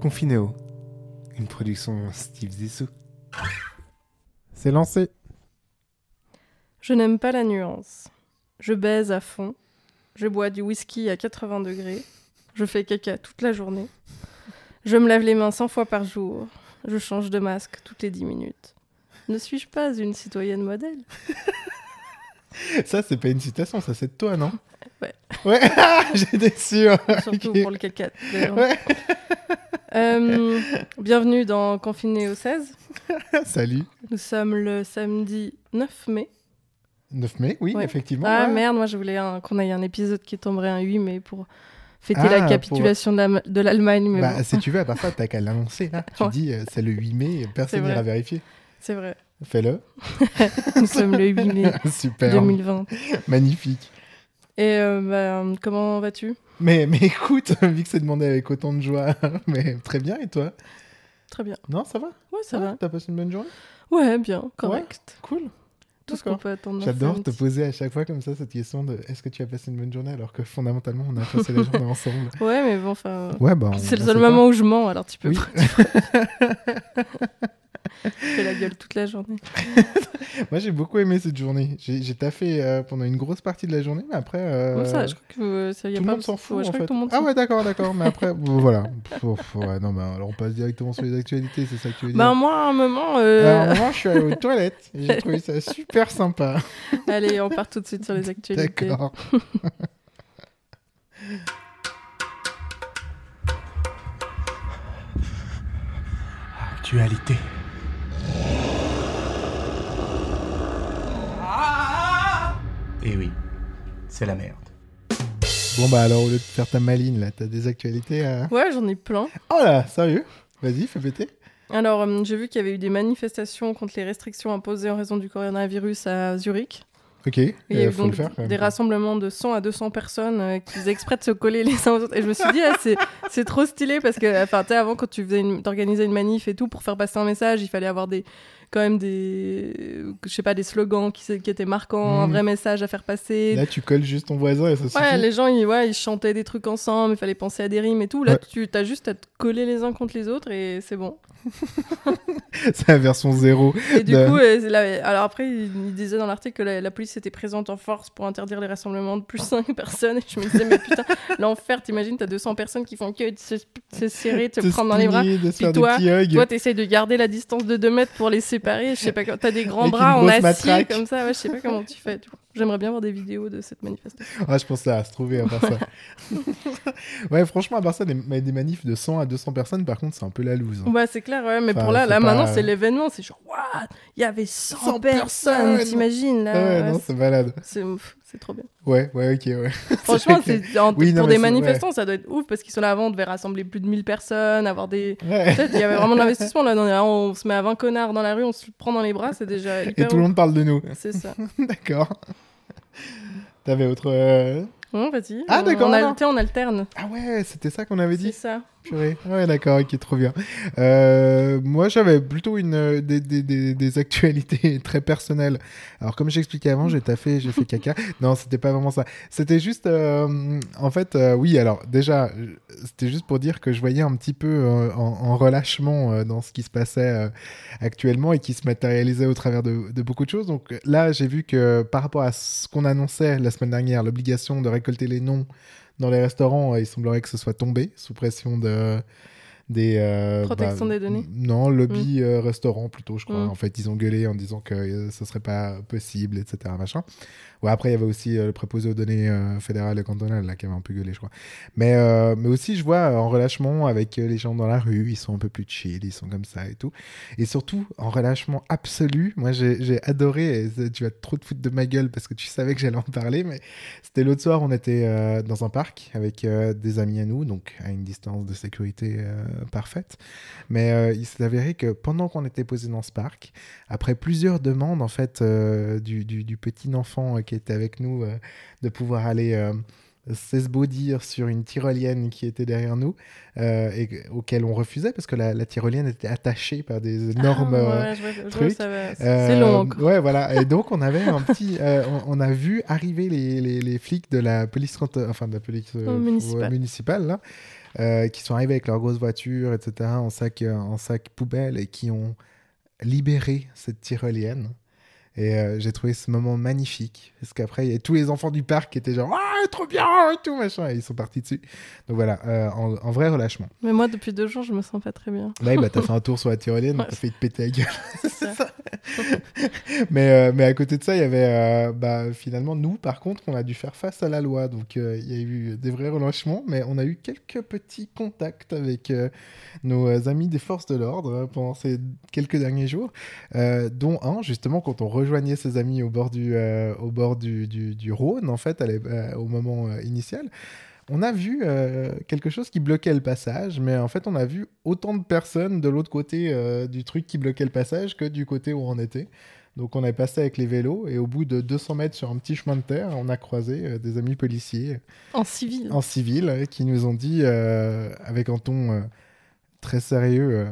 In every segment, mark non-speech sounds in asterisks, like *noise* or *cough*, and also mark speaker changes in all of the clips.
Speaker 1: Confinéo, une production Steve Zissou.
Speaker 2: C'est lancé.
Speaker 3: Je n'aime pas la nuance. Je baise à fond. Je bois du whisky à 80 degrés. Je fais caca toute la journée. Je me lave les mains 100 fois par jour. Je change de masque toutes les 10 minutes. Ne suis-je pas une citoyenne modèle? *laughs*
Speaker 2: Ça, c'est pas une citation, ça, c'est de toi, non?
Speaker 3: Ouais.
Speaker 2: Ouais, *laughs* j'étais sûr.
Speaker 3: Surtout pour le caca.
Speaker 2: Ouais.
Speaker 3: Euh, bienvenue dans Confiné au 16. *laughs*
Speaker 2: Salut.
Speaker 3: Nous sommes le samedi 9 mai.
Speaker 2: 9 mai, oui,
Speaker 3: Ouais.
Speaker 2: effectivement.
Speaker 3: Ah
Speaker 2: ouais.
Speaker 3: merde, moi je voulais qu'on ait un épisode qui tomberait un 8 mai pour fêter
Speaker 2: Ah,
Speaker 3: la capitulation de la- de l'Allemagne.
Speaker 2: Bah,
Speaker 3: bon,
Speaker 2: si tu veux, à part ça, t'as qu'à l'annoncer. Là. *laughs* Tu
Speaker 3: Ouais.
Speaker 2: dis, euh, c'est le 8 mai, personne n'ira vérifier.
Speaker 3: c'est vrai.
Speaker 2: Fais-le. *laughs*
Speaker 3: Nous sommes le 8 mai
Speaker 2: Super.
Speaker 3: 2020.
Speaker 2: Magnifique.
Speaker 3: Et euh, bah, comment vas-tu?
Speaker 2: Mais, mais écoute, vu que c'est demandé avec autant de joie, *laughs* mais très bien, et toi?
Speaker 3: Très bien.
Speaker 2: Non, ça va?
Speaker 3: Ouais, ça
Speaker 2: Ouais,
Speaker 3: va.
Speaker 2: T'as passé une bonne journée?
Speaker 3: Ouais, bien, correct.
Speaker 2: Cool.
Speaker 3: Tout ce qu'on peut attendre.
Speaker 2: J'adore te poser à chaque fois comme ça cette question de est-ce que tu as passé une bonne journée alors que fondamentalement on a passé la *laughs* journée ensemble?
Speaker 3: Ouais, mais bon, enfin.
Speaker 2: Ouais, bah.
Speaker 3: C'est le seul moment où je mens, alors tu peux
Speaker 2: Oui. *laughs*
Speaker 3: je *laughs* fais la gueule toute la journée. *laughs*
Speaker 2: Moi j'ai beaucoup aimé cette journée. J'ai taffé euh, pendant une grosse partie de la journée, mais après. euh,
Speaker 3: Comme ça, je crois que euh, ça y a
Speaker 2: tout le
Speaker 3: pas
Speaker 2: monde s'en fout
Speaker 3: Ouais, je
Speaker 2: en
Speaker 3: crois
Speaker 2: fait.
Speaker 3: que tout le monde
Speaker 2: ah ouais, d'accord, d'accord. Mais après, *laughs* bon, voilà. Pff, ouais, non, mais alors on passe directement sur les actualités, c'est ça que tu veux dire.
Speaker 3: Bah, moi, à un moment. euh,
Speaker 2: Alors, moi, je suis allé aux toilettes. et J'ai trouvé ça super sympa.
Speaker 3: Allez, on part tout de suite sur les actualités.
Speaker 2: D'accord.
Speaker 1: Actualité. Et oui, c'est la merde.
Speaker 2: Bon, bah alors, au lieu de faire ta maline, là, t'as des actualités à...
Speaker 3: Ouais, j'en ai plein.
Speaker 2: Oh là, sérieux? Vas-y, fais péter.
Speaker 3: Alors, euh, j'ai vu qu'il y avait eu des manifestations contre les restrictions imposées en raison du coronavirus à Zurich.
Speaker 2: Ok,
Speaker 3: Il y a
Speaker 2: euh,
Speaker 3: eu
Speaker 2: faut
Speaker 3: donc
Speaker 2: le faire quand même.
Speaker 3: des rassemblements de 100 à 200 personnes euh, qui faisaient exprès de se coller les uns aux autres. Et je me suis dit, ah, c'est, c'est trop stylé parce que, enfin, tu sais, avant, quand tu faisais une, t'organisais une manif et tout, pour faire passer un message, il fallait avoir des, quand même des, je sais pas, des slogans qui, étaient marquants, un
Speaker 2: Mhm.
Speaker 3: vrai message à faire passer.
Speaker 2: Là, tu colles juste ton voisin et ça suffit.
Speaker 3: Ouais, les gens, ils, ouais, ils chantaient des trucs ensemble, il fallait penser à des rimes et tout. Là,
Speaker 2: Ouais.
Speaker 3: tu as juste à te coller les uns contre les autres et c'est bon. *laughs*
Speaker 2: C'est la version zéro.
Speaker 3: Et du
Speaker 2: De-
Speaker 3: coup, euh, alors après, il, disait dans l'article que la, la police était présente en force pour interdire les rassemblements de plus de 5 *laughs* personnes. Et je me disais, mais putain, *laughs* l'enfer, t'imagines, t'as 200 personnes qui font que de se, se serrer, de se
Speaker 2: De se
Speaker 3: prendre dans les bras. Puis toi-. Toi, t'essayes de garder la distance de 2 mètres pour les séparer. Je sais pas, t'as des grands
Speaker 2: Avec
Speaker 3: bras en acier
Speaker 2: matraque.
Speaker 3: comme ça. Ouais, je sais pas comment tu fais. J'aimerais bien voir des vidéos de cette manifestation.
Speaker 2: Ah, je pense va se trouver à part ça. *laughs* ouais, franchement, à part ça, des, des manifs de 100 à 200 personnes, par contre, c'est un peu la loose. hein.
Speaker 3: Ouais, c'est clair, ouais, mais
Speaker 2: Enfin,
Speaker 3: pour là, là
Speaker 2: pas-
Speaker 3: maintenant, c'est l'événement. C'est genre, waouh, il y avait 100,
Speaker 2: 100
Speaker 3: personnes, t'imagines là
Speaker 2: ouais,
Speaker 3: ouais,
Speaker 2: non, c'est malade.
Speaker 3: c'est trop bien.
Speaker 2: Ouais, ouais, ok, ouais. *laughs* *laughs*
Speaker 3: Franchement, c'est en-
Speaker 2: Oui, non,
Speaker 3: pour des
Speaker 2: c'est-
Speaker 3: manifestants, ça doit être ouf parce qu'ils sont là avant, on devait rassembler plus de 1000 personnes, avoir des.
Speaker 2: Ouais.
Speaker 3: Il y avait vraiment de l'investissement là. On se met à 20 connards dans la rue, on se prend dans les bras, c'est déjà
Speaker 2: Et tout le monde parle de nous.
Speaker 3: C'est ça. *laughs*
Speaker 2: D'accord. T'avais autre. euh,
Speaker 3: Bon, vas-y.
Speaker 2: Ah,
Speaker 3: on-
Speaker 2: d'accord,
Speaker 3: On, alter- on alterne.
Speaker 2: Ah ouais, c'était ça qu'on avait
Speaker 3: C'est
Speaker 2: dit.
Speaker 3: ça.
Speaker 2: Purée. Ouais, d'accord, ok, trop bien. Euh, moi, j'avais plutôt une, euh, des, des, des, des actualités *laughs* très personnelles. Alors, comme j'expliquais avant, j'ai taffé, j'ai fait caca. *laughs* Non, c'était pas vraiment ça. C'était juste, euh, en fait, euh, oui, alors déjà, c'était juste pour dire que je voyais un petit peu en, en relâchement dans ce qui se passait actuellement et qui se matérialisait au travers de, de beaucoup de choses. Donc là, j'ai vu que par rapport à ce qu'on annonçait la semaine dernière, l'obligation de récolter les noms dans les restaurants, euh, il semblerait que ce soit tombé sous pression de des euh,
Speaker 3: Protection des données.
Speaker 2: Non, lobby euh, restaurant plutôt, je crois.
Speaker 3: Mm.
Speaker 2: En fait, ils ont gueulé en disant que euh, ce serait pas possible, etc. Machin. Ouais, après, il y avait aussi euh, le préposé aux données fédérales et cantonales là, qui avait un peu gueulé, je crois. Mais, mais aussi, je vois en relâchement avec les gens dans la rue, ils sont un peu plus chill, ils sont comme ça et tout. Et surtout, en relâchement absolu, moi j'ai adoré, et tu vas trop te foutre de ma gueule parce que tu savais que j'allais en parler, mais c'était l'autre soir, on était dans un parc avec des amis à nous, donc à une distance de sécurité parfaite. Mais euh, il s'est avéré que pendant qu'on était posé dans ce parc, après plusieurs demandes en fait euh, du, du- du petit enfant euh, qui était avec nous, euh, de pouvoir aller euh, s'esbaudir sur une tyrolienne qui était derrière nous euh, et auquel on refusait parce que la, la tyrolienne était attachée par des énormes
Speaker 3: Ah,
Speaker 2: euh,
Speaker 3: ouais,
Speaker 2: trucs.
Speaker 3: C'est
Speaker 2: euh,
Speaker 3: long encore.
Speaker 2: Ouais, voilà. Et donc, on avait un petit. euh, on, on a vu arriver les, les, les flics de la police, enfin de la police euh,
Speaker 3: municipale.
Speaker 2: municipale, là, euh, qui sont arrivés avec leurs grosses voitures, etc., en sac, euh, en sac poubelle, et qui ont libéré cette tyrolienne. Et euh, j'ai trouvé ce moment magnifique. Parce qu'après, il y a tous les enfants du parc qui étaient genre Ah, trop bien et tout, machin. Et ils sont partis dessus. Donc voilà, euh, en, en vrai relâchement.
Speaker 3: Mais moi, depuis deux jours, je me sens pas très bien.
Speaker 2: Là, bah, t'as fait un tour sur la tyrolienne,
Speaker 3: Ouais.
Speaker 2: t'as fait te péter la gueule. *laughs*
Speaker 3: C'est ça. *laughs*
Speaker 2: mais, euh, mais à côté de ça, il y avait bah, finalement, nous, par contre, on a dû faire face à la loi. Donc, il y a eu des vrais relâchements, mais on a eu quelques petits contacts avec nos amis des forces de l'ordre euh, pendant ces quelques derniers jours, dont un, justement, quand on rejoignait ses amis au bord du, euh, au bord du, du, du Rhône, en fait, euh, au moment euh, initial. On a vu euh, quelque chose qui bloquait le passage, mais en fait, on a vu autant de personnes de l'autre côté euh, du truc qui bloquait le passage que du côté où on était. Donc, on est passé avec les vélos et au bout de 200 mètres sur un petit chemin de terre, on a croisé euh, des amis policiers
Speaker 3: En civil.
Speaker 2: en civil qui nous ont dit, avec un ton très sérieux,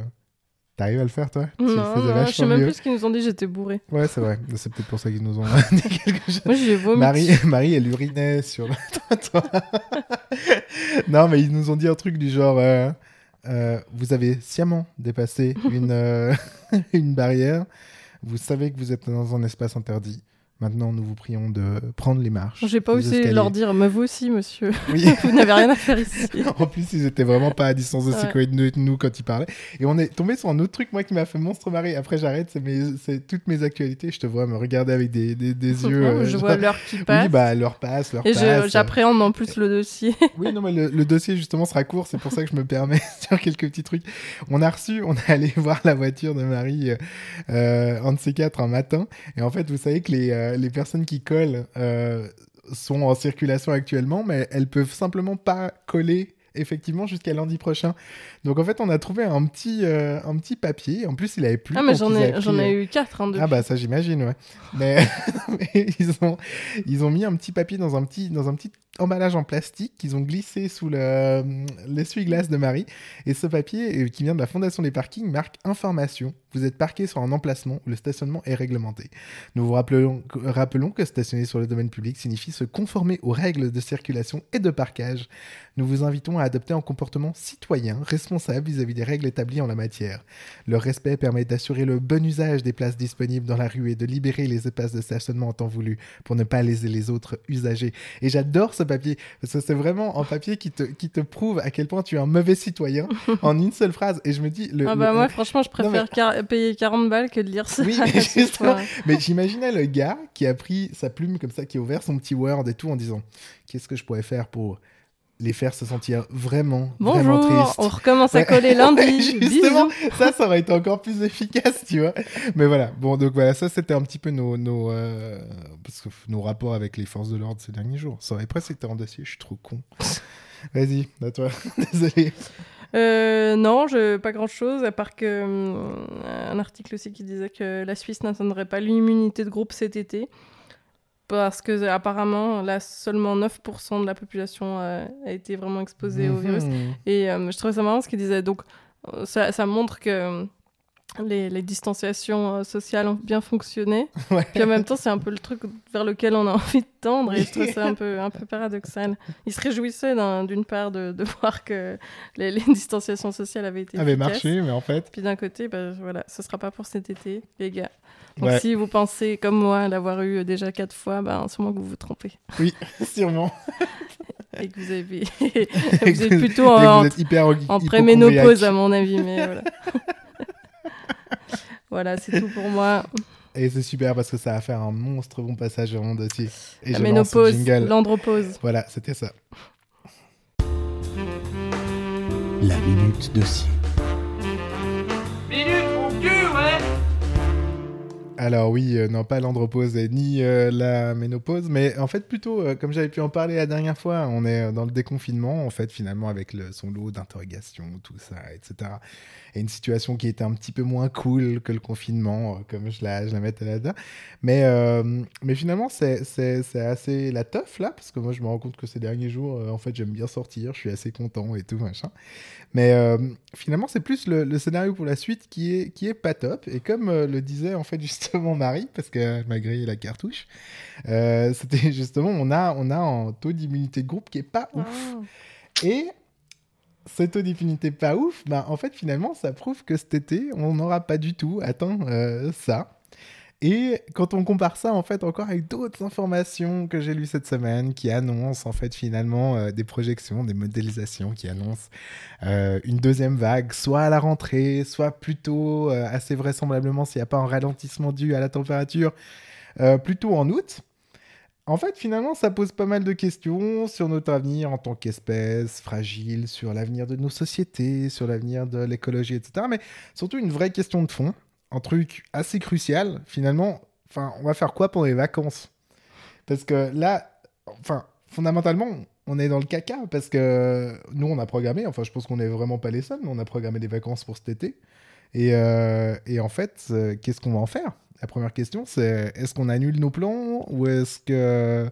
Speaker 2: T'arrives à le faire, toi? Tu le
Speaker 3: Non, je sais même
Speaker 2: mieux.
Speaker 3: plus ce qu'ils nous ont dit, j'étais bourrée.
Speaker 2: Ouais, c'est vrai. C'est peut-être pour ça qu'ils nous ont *laughs* dit quelque chose.
Speaker 3: Moi, j'ai vomi.
Speaker 2: Marie, *laughs* Marie, elle urinait sur le *laughs* trottoir. non, mais ils nous ont dit un truc du genre euh, euh, Vous avez sciemment dépassé une, euh, une barrière. Vous savez que vous êtes dans un espace interdit. Maintenant, nous vous prions de prendre les marches.
Speaker 3: J'ai pas osé leur dire, mais vous aussi, monsieur. *laughs*
Speaker 2: Oui.
Speaker 3: vous n'avez rien à faire ici. *laughs*
Speaker 2: en plus, ils étaient vraiment pas à distance de
Speaker 3: Ouais.
Speaker 2: sécurité de nous quand ils parlaient. Et on est tombé sur un autre truc, moi, qui m'a fait monstre marrer. Après, j'arrête, c'est mes- c'est toutes mes actualités. Je te vois me regarder avec des, des, des *laughs* yeux. Euh,
Speaker 3: je vois l'heure qui passe.
Speaker 2: Oui, bah, leur passe, leur
Speaker 3: et je-
Speaker 2: passe.
Speaker 3: j'appréhende en plus le dossier.
Speaker 2: Oui, non, mais le, le dossier, justement, sera court. C'est pour ça que je me permets de faire quelques petits trucs. On a reçu, on est allé voir la voiture de Marie, euh, euh, un de ces quatre, un matin. Et en fait, vous savez que les, euh, les personnes qui collent euh, sont en circulation actuellement, mais elles peuvent simplement pas coller effectivement jusqu'à lundi prochain. Donc en fait, on a trouvé un petit, euh, un petit papier. En plus, il avait plu.
Speaker 3: ah, mais j'en ai, j'en ai
Speaker 2: euh,
Speaker 3: eu quatre. Hein,
Speaker 2: ah bah ça j'imagine ouais. Mais, *laughs* mais ils ont ils ont mis un petit papier dans un petit dans un petit emballage en plastique qu'ils ont glissé sous le l'essuie-glace de Marie et ce papier euh, qui vient de la Fondation des parkings marque information. Vous êtes parqué sur un emplacement où le stationnement est réglementé. Nous vous rappelons rappelons que stationner sur le domaine public signifie se conformer aux règles de circulation et de parquage. Nous vous invitons à adopter un comportement citoyen responsable vis-à-vis des règles établies en la matière. Leur respect permet d'assurer le bon usage des places disponibles dans la rue et de libérer les espaces de stationnement en temps voulu pour ne pas léser les autres usagers. Et j'adore ce papier parce que c'est vraiment un papier qui te, qui te prouve à quel point tu es un mauvais citoyen *laughs* en une seule phrase. Et je me dis, le,
Speaker 3: ah bah
Speaker 2: le-
Speaker 3: moi, *laughs* franchement, je
Speaker 2: Non, mais-
Speaker 3: préfère payer 40 balles que de lire ça.
Speaker 2: Oui, *laughs* justement. mais j'imaginais le gars qui a pris sa plume comme ça, qui a ouvert son petit Word et tout en disant qu'est-ce que je pourrais faire pour les faire se sentir vraiment, vraiment
Speaker 3: Bonjour,
Speaker 2: tristes.
Speaker 3: on recommence à coller *laughs* lundi.
Speaker 2: justement,
Speaker 3: Bisous.
Speaker 2: ça, ça aurait été encore plus efficace, tu vois. Mais voilà, bon, donc voilà, ça c'était un petit peu nos, nos, euh, parce que nos rapports avec les forces de l'ordre ces derniers jours. Ça aurait presque été en dossier, je suis trop con. *laughs* Vas-y, à toi. *laughs* Désolé.
Speaker 3: Euh, non, je, pas grand chose, à part que hum, un article aussi qui disait que la Suisse n'atteindrait pas l'immunité de groupe cet été. Parce que apparemment, là, seulement 9% de la population a, a été vraiment exposée au virus.
Speaker 2: Mhm.
Speaker 3: Et euh, je trouvais ça marrant ce qu'il disait. Donc, euh, ça, ça montre que euh, les, les distanciations euh, sociales ont bien fonctionné. *laughs*
Speaker 2: Ouais.
Speaker 3: Puis en même temps, c'est un peu le truc vers lequel on a *laughs* envie de tendre. Et je trouve ça un peu, un peu paradoxal. Il se réjouissait d'un- d'une part de, de voir que les, les distanciations sociales avaient été
Speaker 2: avait
Speaker 3: efficaces.
Speaker 2: marché, mais en fait,
Speaker 3: Puis d'un côté, bah, voilà, ce sera pas pour cet été, les gars. Donc
Speaker 2: ouais,
Speaker 3: si vous pensez, comme moi, l'avoir eu déjà quatre fois, bah, sûrement que vous vous trompez. *laughs*
Speaker 2: sûrement.
Speaker 3: Et que vous avez, vous êtes plutôt en, en préménopause, à mon avis, mais voilà. Voilà, c'est tout pour moi. *laughs*
Speaker 2: Et c'est super parce que ça va faire un monstre bon passage dans mon dossier. Et
Speaker 3: La
Speaker 2: je
Speaker 3: ménopause, l'andropause.
Speaker 2: Voilà, c'était ça.
Speaker 1: La minute dossier.
Speaker 4: Minute, mon cul, ouais
Speaker 2: Alors oui, euh, non pas l'andropause et ni euh, la ménopause, mais en fait plutôt, euh, comme j'avais pu en parler la dernière fois, on est dans le déconfinement, en fait finalement avec le, son lot d'interrogations, tout ça, etc. Et une situation qui était un petit peu moins cool que le confinement, comme je la, je la mettais là-dedans. Mais, mais finalement c'est, c'est, c'est assez la teuf là, parce que moi je me rends compte que ces derniers jours, en fait j'aime bien sortir, je suis assez content et tout, machin. Mais finalement c'est plus le, le, scénario pour la suite qui est, qui est pas top. Et comme le disait en fait *laughs* justement mon mari parce qu'elle m'a grillé la cartouche. Euh, c'était *laughs* justement, on a, on a un taux d'immunité de groupe qui est pas ouf. Et ce taux d'immunité pas ouf, bah, en fait, finalement, ça prouve que cet été, on n'aura pas du tout atteint euh, ça. Et quand on compare ça en fait encore avec d'autres informations que j'ai lues cette semaine qui annoncent en fait finalement euh, des projections, des modélisations qui annoncent euh, une deuxième vague, soit à la rentrée, soit plutôt assez vraisemblablement s'il n'y a pas un ralentissement dû à la température, plutôt en août. En fait, finalement, ça pose pas mal de questions sur notre avenir en tant qu'espèce fragile, sur l'avenir de nos sociétés, sur l'avenir de l'écologie, etc. Mais surtout une vraie question de fond un truc assez crucial, finalement, enfin, on va faire quoi pour les vacances? Parce que là, enfin, fondamentalement, on est dans le caca parce que nous, on a programmé, enfin, je pense qu'on n'est vraiment pas les seuls, mais on a programmé des vacances pour cet été. Et, euh, et en fait, euh, qu'est-ce qu'on va en faire? La première question, c'est est-ce qu'on annule nos plans ou est-ce que.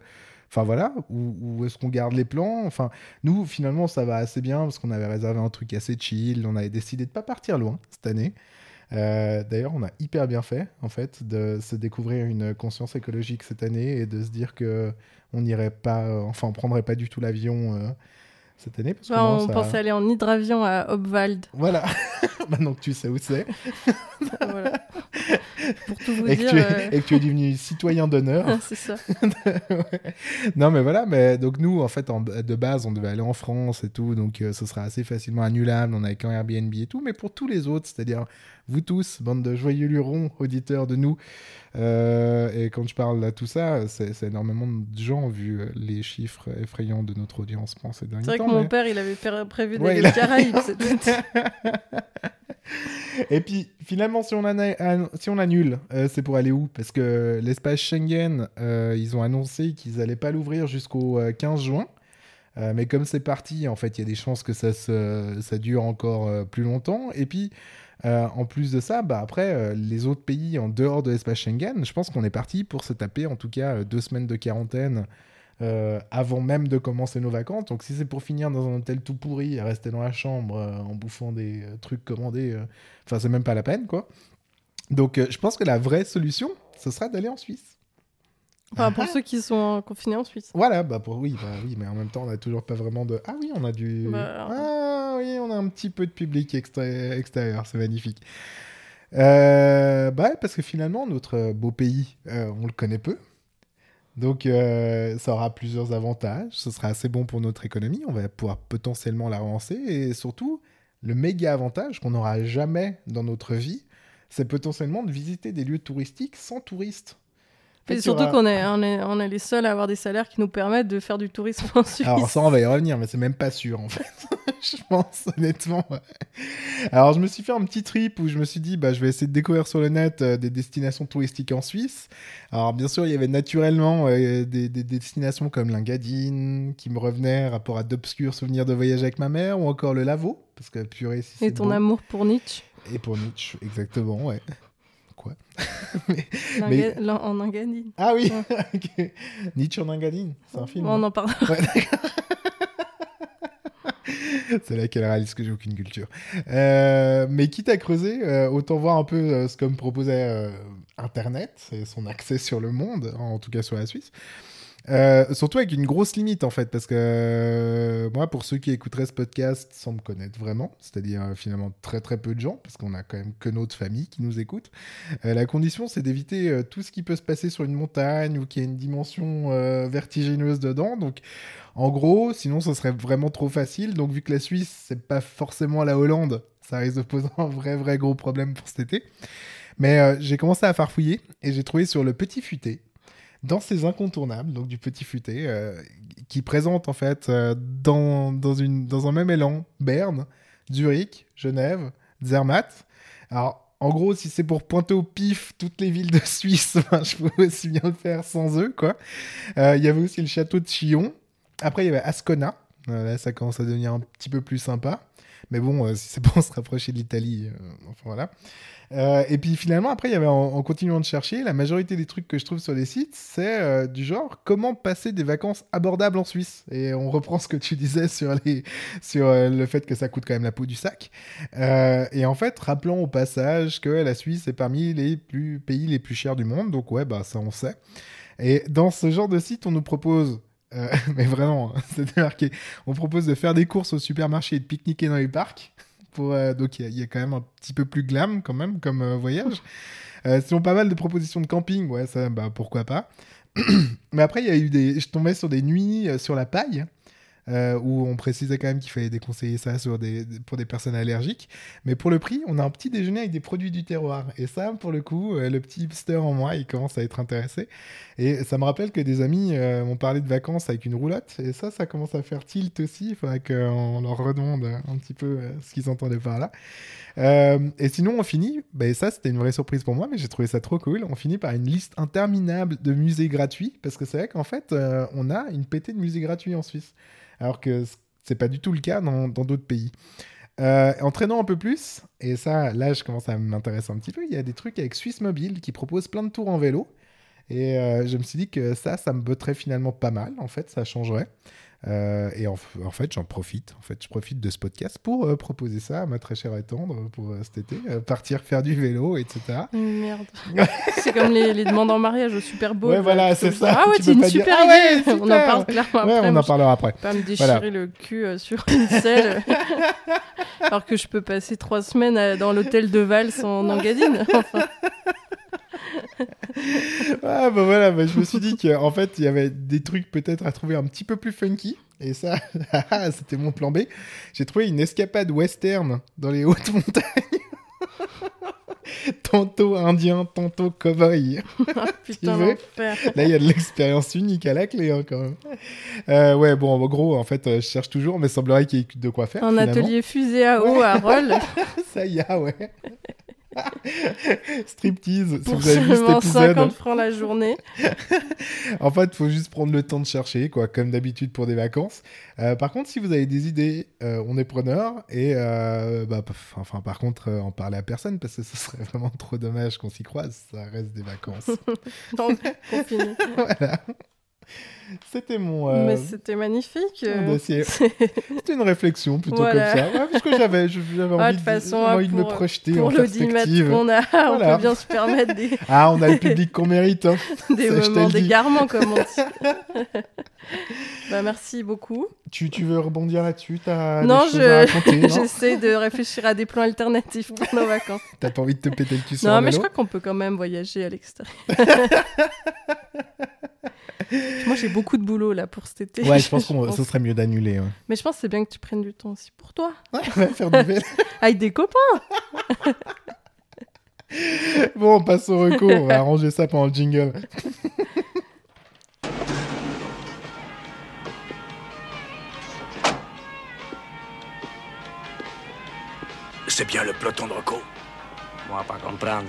Speaker 2: Enfin voilà, ou, ou est-ce qu'on garde les plans? Enfin, nous, finalement, ça va assez bien parce qu'on avait réservé un truc assez chill. On avait décidé de pas partir loin cette année. Euh, D'ailleurs, on a hyper bien fait, en fait, de se découvrir une conscience écologique cette année et de se dire que on n'irait pas, euh, enfin, on prendrait pas du tout l'avion euh, cette année. Parce que
Speaker 3: Ouais,
Speaker 2: non,
Speaker 3: on
Speaker 2: ça-
Speaker 3: pensait aller en hydravion à Obwald.
Speaker 2: Voilà, *laughs* maintenant que tu sais où c'est, *laughs*
Speaker 3: voilà. *laughs* Pour tout vous
Speaker 2: et, que
Speaker 3: dire.
Speaker 2: tu es-
Speaker 3: euh,
Speaker 2: et que tu es devenu citoyen d'honneur.
Speaker 3: c'est ça. *laughs*
Speaker 2: Ouais. Non, mais voilà, mais donc nous, en fait, en- de base, on devait aller en France et tout, donc euh, ce sera assez facilement annulable. On avait qu'un Airbnb et tout, mais pour tous les autres, c'est-à-dire vous tous, bande de joyeux lurons, auditeurs de nous, euh, et quand je parle à tout ça, c'est énormément de gens vu les chiffres effrayants de notre audience France ces derniers
Speaker 3: C'est vrai
Speaker 2: temps.
Speaker 3: que mon
Speaker 2: mais-
Speaker 3: père, il avait pré- prévu
Speaker 2: Ouais,
Speaker 3: d'aller
Speaker 2: a-
Speaker 3: aux Caraïbes. *laughs*
Speaker 2: Et puis finalement, si on, annule, euh, c'est pour aller où? Parce que l'espace Schengen, euh, ils ont annoncé qu'ils n'allaient pas l'ouvrir jusqu'au euh, 15 juin. Euh, mais comme c'est parti, en fait, il y a des chances que ça, dure encore plus longtemps. Et puis, en plus de ça, bah, après, les autres pays en dehors de l'espace Schengen, je pense qu'on est parti pour se taper en tout cas deux semaines de quarantaine euh, avant même de commencer nos vacances. Donc, si c'est pour finir dans un hôtel tout pourri et rester dans la chambre euh, en bouffant des euh, trucs commandés, enfin, c'est même pas la peine, quoi. Donc, je pense que la vraie solution, ce sera d'aller en Suisse.
Speaker 3: Enfin, pour ceux qui sont confinés en Suisse.
Speaker 2: Voilà, bah pour oui, bah oui, mais en même temps, on a toujours pas vraiment de. Ah oui, on a du.
Speaker 3: Bah,
Speaker 2: Ah oui, on a un petit peu de public exté- extérieur, c'est magnifique. Euh, bah parce que finalement, notre beau pays, euh, on le connaît peu. Donc, euh, ça aura plusieurs avantages. Ce sera assez bon pour notre économie. On va pouvoir potentiellement la. Et surtout, le méga avantage qu'on n'aura jamais dans notre vie, c'est potentiellement de visiter des lieux touristiques sans touristes.
Speaker 3: Et surtout qu'on est, on est, on est les seuls à avoir des salaires qui nous permettent de faire du tourisme en Suisse.
Speaker 2: Alors ça, on va y revenir, mais c'est même pas sûr en fait. *laughs* je pense honnêtement. ouais. Alors je me suis fait un petit trip où je me suis dit, bah je vais essayer de découvrir sur le net euh, des destinations touristiques en Suisse. Alors bien sûr, il y avait naturellement euh, des, des destinations comme l'Ingadine qui me revenaient, rapport à d'obscurs souvenirs de voyage avec ma mère, ou encore le Lavaux, parce que purée, si
Speaker 3: Et ton
Speaker 2: beau.
Speaker 3: amour pour Nietzsche.
Speaker 2: Et pour Nietzsche, exactement, ouais. *laughs*
Speaker 3: L'Inga- l'en- En Engadine.
Speaker 2: Ah oui, *laughs* ok. Nietzsche en Ingadine, c'est un film.
Speaker 3: On
Speaker 2: hein.
Speaker 3: en parle.
Speaker 2: Ouais. *laughs* C'est là qu'elle réalise que j'ai aucune culture. Euh, mais quitte à creuser, euh, autant voir un peu euh, ce que me proposait Internet et son accès sur le monde, en tout cas sur la Suisse. Euh, surtout avec une grosse limite en fait, parce que euh, moi, pour ceux qui écouteraient ce podcast sans me connaître vraiment, c'est-à-dire euh, finalement très très peu de gens, parce qu'on a quand même que notre famille qui nous écoute, la condition c'est d'éviter tout ce qui peut se passer sur une montagne ou qui a une dimension vertigineuse dedans. Donc en gros, sinon ce serait vraiment trop facile. Donc vu que la Suisse c'est pas forcément la Hollande, ça risque de poser un vrai vrai gros problème pour cet été. Mais j'ai commencé à farfouiller et j'ai trouvé sur le Petit Futé, dans ces incontournables, donc du Petit Futé, euh, qui présente en fait euh, dans, dans, une, dans un même élan Berne, Zurich, Genève, Zermatt. Alors En gros, si c'est pour pointer au pif toutes les villes de *laughs* Suisse, ben, je peux aussi bien le faire sans eux, quoi. Euh, Il y avait aussi le château de Chillon. Après, il y avait Ascona. Là, ça commence à devenir un petit peu plus sympa. Mais bon, euh, si c'est pour *laughs* se rapprocher de l'Italie, euh, enfin voilà. Euh, et puis finalement, après, il y avait en, continuant de chercher, la majorité des trucs que je trouve sur les sites, c'est du genre comment passer des vacances abordables en Suisse. Et on reprend ce que tu disais sur, le fait que ça coûte quand même la peau du sac. Et en fait, rappelons au passage que la Suisse est parmi les plus, pays les plus chers du monde. Donc ouais, bah ça on sait. Et dans ce genre de site, on nous propose euh, *laughs* mais vraiment, *laughs* c'était marqué. On propose de faire des courses au supermarché et de pique-niquer dans les parcs. Pour, euh, donc il y, a- il y a quand même un petit peu plus glam quand même comme euh, voyage. *laughs* Euh, sinon pas mal de propositions de camping, ouais ça bah pourquoi pas. *clears throat* Mais après il y a eu des, je tombais sur des nuits euh, sur la paille. Euh, où on précisait quand même qu'il fallait déconseiller ça sur des, pour des personnes allergiques. Mais pour le prix, on a un petit déjeuner avec des produits du terroir. Et ça, pour le coup, euh, le petit hipster en moi, il commence à être intéressé. Et ça me rappelle que des amis euh, m'ont parlé de vacances avec une roulotte. Et ça, ça commence à faire tilt aussi. Il faudrait qu'on leur redemande un petit peu ce qu'ils entendaient par là. Et sinon, on finit. Ben, ça, c'était une vraie surprise pour moi, mais j'ai trouvé ça trop cool. On finit par une liste interminable de musées gratuits. Parce que c'est vrai qu'en fait, on a une pétée de musées gratuits en Suisse. Alors que c'est pas du tout le cas dans d'autres pays. Euh, en traînant un peu plus, et ça, là, je commence à m'intéresser un petit peu, il y a des trucs avec Suisse Mobile qui proposent plein de tours en vélo. Et euh, je me suis dit que ça, ça me botterait finalement pas mal. En fait, ça changerait. Euh, et en, fait, j'en profite. En fait, je profite de ce podcast pour euh, proposer ça à ma très chère et tendre pour euh, cet été. partir faire du vélo, etc.
Speaker 3: Merde. *laughs* c'est comme les, les demandes en mariage au Super Bowl.
Speaker 2: Ouais,
Speaker 3: là,
Speaker 2: voilà, c'est
Speaker 3: dire,
Speaker 2: ça.
Speaker 3: Ah ouais,
Speaker 2: Tu
Speaker 3: c'est une
Speaker 2: dire,
Speaker 3: super
Speaker 2: Ah ouais,
Speaker 3: idée. On en parle clairement
Speaker 2: ouais,
Speaker 3: après.
Speaker 2: on
Speaker 3: Moi,
Speaker 2: en parlera après.
Speaker 3: Pas me déchirer
Speaker 2: Voilà.
Speaker 3: le cul sur une selle. *laughs* alors que je peux passer trois semaines à- dans l'hôtel de Vals en Engadine. Enfin, *laughs*
Speaker 2: Ah bah voilà, bah, je me suis dit qu'en fait, il y avait des trucs peut-être à trouver un petit peu plus funky. Et ça, *laughs* c'était mon plan B. J'ai trouvé une escapade western dans les hautes montagnes. *laughs* tantôt indien, tantôt cowboy.
Speaker 3: ah, putain.
Speaker 2: Là, il y a de l'expérience unique à la clé hein, quand même. Euh, ouais, bon, en gros, en fait, euh, je cherche toujours, mais semblerait qu'il y ait de quoi faire.
Speaker 3: Un
Speaker 2: finalement.
Speaker 3: atelier fusée à eau à Roll
Speaker 2: Ça y est, ouais. *laughs* Striptease, si vous avez vu cet épisode.
Speaker 3: 50 francs la journée. *laughs*
Speaker 2: En fait, il faut juste prendre le temps de chercher, quoi, comme d'habitude pour des vacances. Euh, par contre, si vous avez des idées, euh, on est preneur. Et euh, bah, pff, enfin, par contre, en parler à personne, parce que ce serait *laughs* vraiment trop dommage qu'on s'y croise. Ça reste des vacances.
Speaker 3: Donc,
Speaker 2: voilà. *laughs* C'était mon, euh,
Speaker 3: Mais c'était magnifique. euh, *laughs*
Speaker 2: C'était une réflexion plutôt
Speaker 3: Voilà.
Speaker 2: comme ça. Ouais, parce que j'avais, je- j'avais
Speaker 3: Ah,
Speaker 2: envie,
Speaker 3: de façon,
Speaker 2: envie de me
Speaker 3: pour-
Speaker 2: projeter
Speaker 3: Pour
Speaker 2: en perspective.
Speaker 3: qu'on a, on
Speaker 2: Voilà.
Speaker 3: peut bien se permettre des, *laughs*
Speaker 2: Ah, on a le public qu'on mérite. hein.
Speaker 3: des
Speaker 2: Ça,
Speaker 3: moments d'égarement, comme on dit. bah, merci beaucoup.
Speaker 2: Tu, tu veux rebondir là-dessus?
Speaker 3: Non, je- J'essaie de réfléchir à des plans alternatifs pour nos vacances.
Speaker 2: T'as pas envie de te péter le cul sur
Speaker 3: Non, mais je crois qu'on peut quand même voyager à l'extérieur. Moi, j'ai beaucoup de boulot là pour cet été.
Speaker 2: Ouais, je pense *laughs* que ce serait mieux d'annuler. Ouais.
Speaker 3: Mais je pense que c'est bien que tu prennes du temps aussi pour toi,
Speaker 2: Ouais, *laughs* ouais, faire du vélo. *laughs*
Speaker 3: avec des copains.
Speaker 2: Bon, on passe au recours. On va arranger ça pendant le jingle.
Speaker 4: C'est bien le peloton de Rocco Moi, pas comprendre.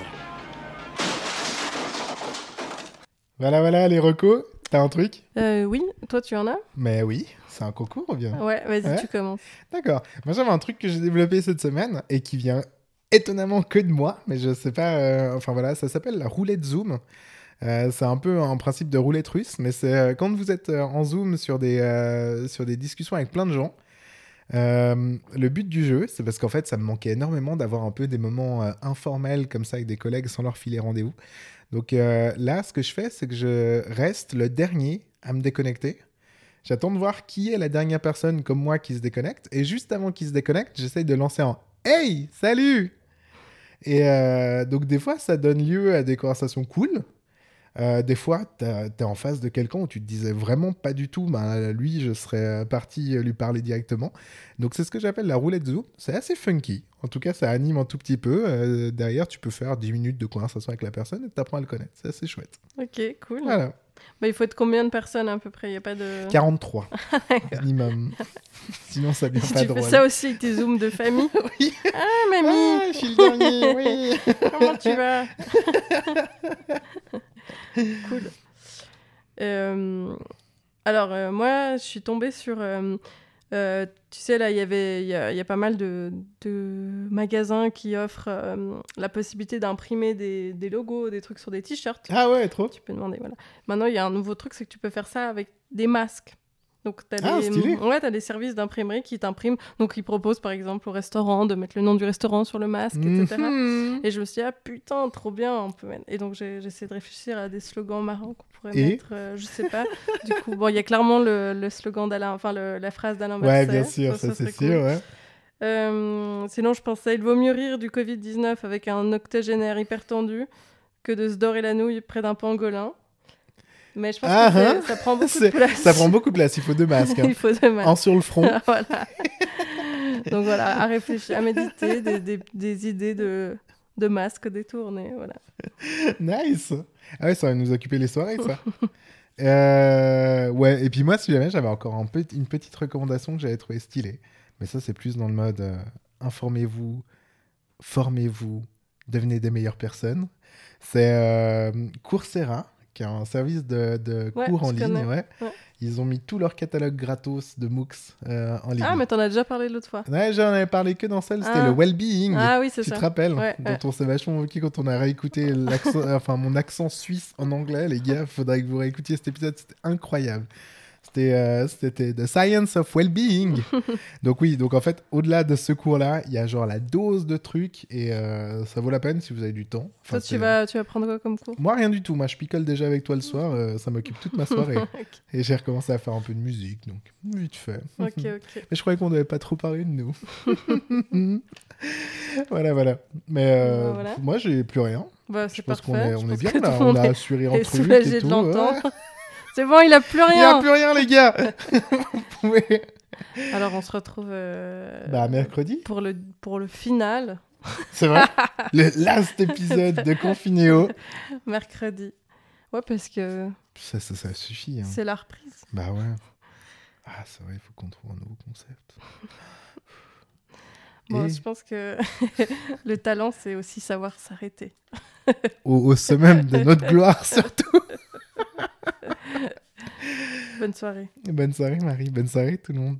Speaker 2: Voilà, voilà, les recos. T'as un truc?
Speaker 3: Euh, oui, toi, tu en as?
Speaker 2: Mais oui, c'est un concours, ou bien.
Speaker 3: Ouais, vas-y,
Speaker 2: Ouais.
Speaker 3: tu commences.
Speaker 2: D'accord. Moi, j'avais un truc que j'ai développé cette semaine et qui vient étonnamment que de moi, mais je sais pas. euh, enfin voilà, ça s'appelle la roulette zoom. Euh, c'est un peu un principe de roulette russe, mais c'est euh, quand vous êtes en zoom sur des, sur des discussions avec plein de gens. euh, le but du jeu, c'est parce qu'en fait, ça me manquait énormément d'avoir un peu des moments euh, informels comme ça avec des collègues sans leur filer rendez-vous. Donc euh, là, ce que je fais, c'est que je reste le dernier à me déconnecter. J'attends de voir qui est la dernière personne comme moi qui se déconnecte. Et juste avant qu'il se déconnecte, j'essaye de lancer un Hey, salut Et euh, donc, des fois, ça donne lieu à des conversations cool. Euh, des fois, t'as- t'es en face de quelqu'un où tu te disais vraiment pas du tout, ben, lui, je serais parti lui parler directement. Donc, c'est ce que j'appelle la roulette zoom. C'est assez funky. En tout cas, ça anime un tout petit peu. Euh, derrière, tu peux faire 10 minutes de conversation avec la personne et t'apprends à le connaître. C'est assez chouette.
Speaker 3: Ok, cool.
Speaker 2: Voilà.
Speaker 3: Bah, il faut être combien de personnes à peu près? Il n'y a pas de.
Speaker 2: 43 *laughs* minimum. Sinon, ça devient
Speaker 3: Si
Speaker 2: pas
Speaker 3: tu
Speaker 2: drôle.
Speaker 3: fais ça aussi avec tes zooms de famille. *laughs*
Speaker 2: Oui.
Speaker 3: Ah, mamie
Speaker 2: Ah, je suis le dernier, oui. *laughs*
Speaker 3: Comment tu vas? *laughs* Cool. Euh, alors, euh, moi, je suis tombée sur. euh, tu sais, là, il y avait, il y, a, il y a pas mal de, de magasins qui offrent la possibilité d'imprimer des, des logos, des trucs sur des t-shirts.
Speaker 2: Ah ouais, trop.
Speaker 3: Tu peux demander, voilà. Maintenant, il y a un nouveau truc, c'est que tu peux faire ça avec des masques. Donc, tu as,
Speaker 2: Ah, stylé.
Speaker 3: ouais, t'as des services d'imprimerie qui t'impriment. Donc, ils proposent, par exemple, au restaurant de mettre le nom du restaurant sur le masque, etc.
Speaker 2: Mhm.
Speaker 3: Et je me suis dit, ah putain, trop bien, on peut mettre. Et donc, j'ai- j'essaie de réfléchir à des slogans marrants qu'on pourrait
Speaker 2: Et
Speaker 3: mettre. euh, je sais pas. du coup, bon, il y a clairement le, le slogan d'Alain, enfin, le- la phrase d'Alain
Speaker 2: Ouais,
Speaker 3: Berset.
Speaker 2: bien sûr, ça, c'est
Speaker 3: cool.
Speaker 2: sûr, ouais.
Speaker 3: Euh, sinon, je pensais, il vaut mieux rire du Covid-19 avec un octogénaire hyper tendu que de se dorer la nouille près d'un pangolin. Mais je pense
Speaker 2: Ah,
Speaker 3: que
Speaker 2: hein.
Speaker 3: ça prend beaucoup de place.
Speaker 2: Ça prend beaucoup de place, il faut deux masques. hein. *laughs*
Speaker 3: il faut deux masques.
Speaker 2: Un sur le front. *laughs*
Speaker 3: voilà. Donc voilà, à réfléchir, à méditer, des, des- des idées de, de masques détournés. Voilà. *laughs*
Speaker 2: Nice. Ah ouais, ça va nous occuper les soirées, ça. Euh, ouais, et puis moi, si jamais j'avais encore un petit- une petite recommandation que j'avais trouvé stylée, mais ça, c'est plus dans le mode euh, informez-vous, formez-vous, devenez des meilleures personnes. C'est euh, Coursera, qui est un service de, de
Speaker 3: Ouais,
Speaker 2: cours en ligne. Ouais.
Speaker 3: Ouais.
Speaker 2: Ils ont mis tout leur catalogue gratos de MOOCs euh, en ligne.
Speaker 3: Ah, mais t'en as déjà parlé l'autre fois.
Speaker 2: Ouais, j'en avais parlé que dans celle, c'était
Speaker 3: Ah.
Speaker 2: le well-being.
Speaker 3: Ah oui, c'est
Speaker 2: Tu
Speaker 3: ça.
Speaker 2: te rappelles
Speaker 3: Ouais,
Speaker 2: Dont on s'est vachement moqué quand on a réécouté *laughs* enfin mon accent suisse en anglais, les gars. Faudrait que vous réécoutiez cet épisode, c'était incroyable. C'était, euh, c'était The Science of Wellbeing. *laughs* donc oui, donc en fait, au-delà de ce cours-là, il y a genre la dose de trucs et euh, ça vaut la peine si vous avez du temps. Enfin,
Speaker 3: Toi, tu vas, tu vas prendre quoi comme cours?
Speaker 2: Moi, rien du tout. Moi, je picole déjà avec toi le soir. euh, ça m'occupe toute ma soirée. *laughs* Et j'ai recommencé à faire un peu de musique, donc vite fait.
Speaker 3: Ok, *laughs* ok.
Speaker 2: Mais je croyais qu'on devait pas trop parler de nous. voilà, voilà. Mais euh,
Speaker 3: Bah, voilà.
Speaker 2: moi, j'ai plus rien.
Speaker 3: Bah,
Speaker 2: Je
Speaker 3: c'est
Speaker 2: pense
Speaker 3: parfait.
Speaker 2: qu'on est, on est bien là. On a assuré
Speaker 3: est
Speaker 2: truc et tout.
Speaker 3: de
Speaker 2: ouais.
Speaker 3: C'est bon, il a plus
Speaker 2: Il n'y a
Speaker 3: rien.
Speaker 2: plus rien, les gars. *laughs* Vous pouvez.
Speaker 3: Alors, on se retrouve euh,
Speaker 2: Bah, mercredi,
Speaker 3: pour, le, pour le final,
Speaker 2: c'est vrai. *laughs* le last épisode de Confinéo.
Speaker 3: mercredi. Ouais, parce que
Speaker 2: Ça, ça, ça suffit. hein.
Speaker 3: c'est la reprise.
Speaker 2: Bah ouais. Ah, c'est vrai, il faut qu'on trouve un nouveau concept. *laughs*
Speaker 3: Moi,
Speaker 2: Et
Speaker 3: je pense que le talent, c'est aussi savoir s'arrêter.
Speaker 2: au, au sommet de notre gloire, surtout.
Speaker 3: Bonne soirée.
Speaker 2: Bonne soirée, Marie. Bonne soirée, tout le monde.